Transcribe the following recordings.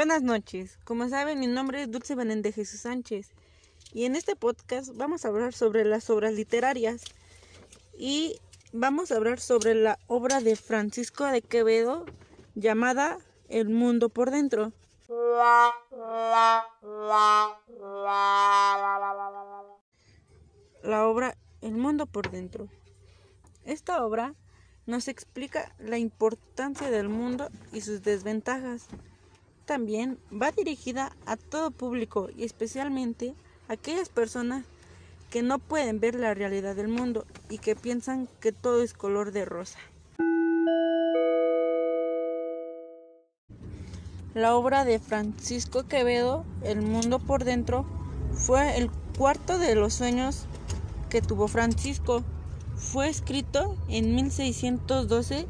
Buenas noches. Como saben, mi nombre es Dulce Benéndez Jesús Sánchez y en este podcast vamos a hablar sobre las obras literarias y vamos a hablar sobre la obra de Francisco de Quevedo llamada El mundo por dentro. La obra El mundo por dentro. Esta obra nos explica la importancia del mundo y sus desventajas. También va dirigida a todo público y especialmente a aquellas personas que no pueden ver la realidad del mundo y que piensan que todo es color de rosa. La obra de Francisco Quevedo, El mundo por dentro, fue el cuarto de los sueños que tuvo Francisco. Fue escrito en 1612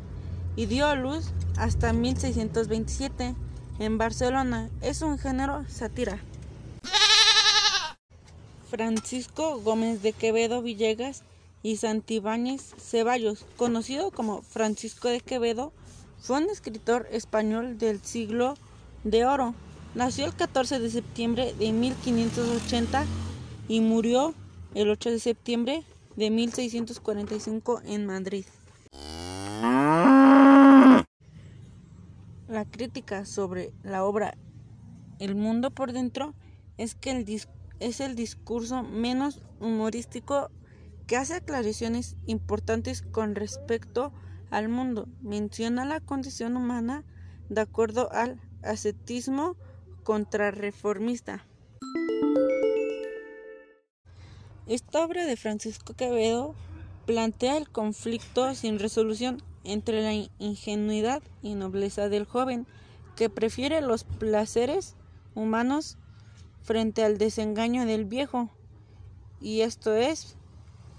y dio a luz hasta 1627 en Barcelona. Es un género sátira. Francisco Gómez de Quevedo Villegas y Santibáñez Ceballos, conocido como Francisco de Quevedo, fue un escritor español del siglo de oro. Nació el 14 de septiembre de 1580 y murió el 8 de septiembre de 1645 en Madrid. La crítica sobre la obra El mundo por dentro es que el es el discurso menos humorístico que hace aclaraciones importantes con respecto al mundo. Menciona la condición humana de acuerdo al ascetismo contrarreformista. Esta obra de Francisco Quevedo plantea el conflicto sin resolución entre la ingenuidad y nobleza del joven, que prefiere los placeres humanos frente al desengaño del viejo, y esto es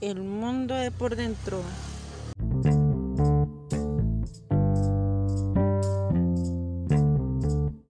el mundo de por dentro.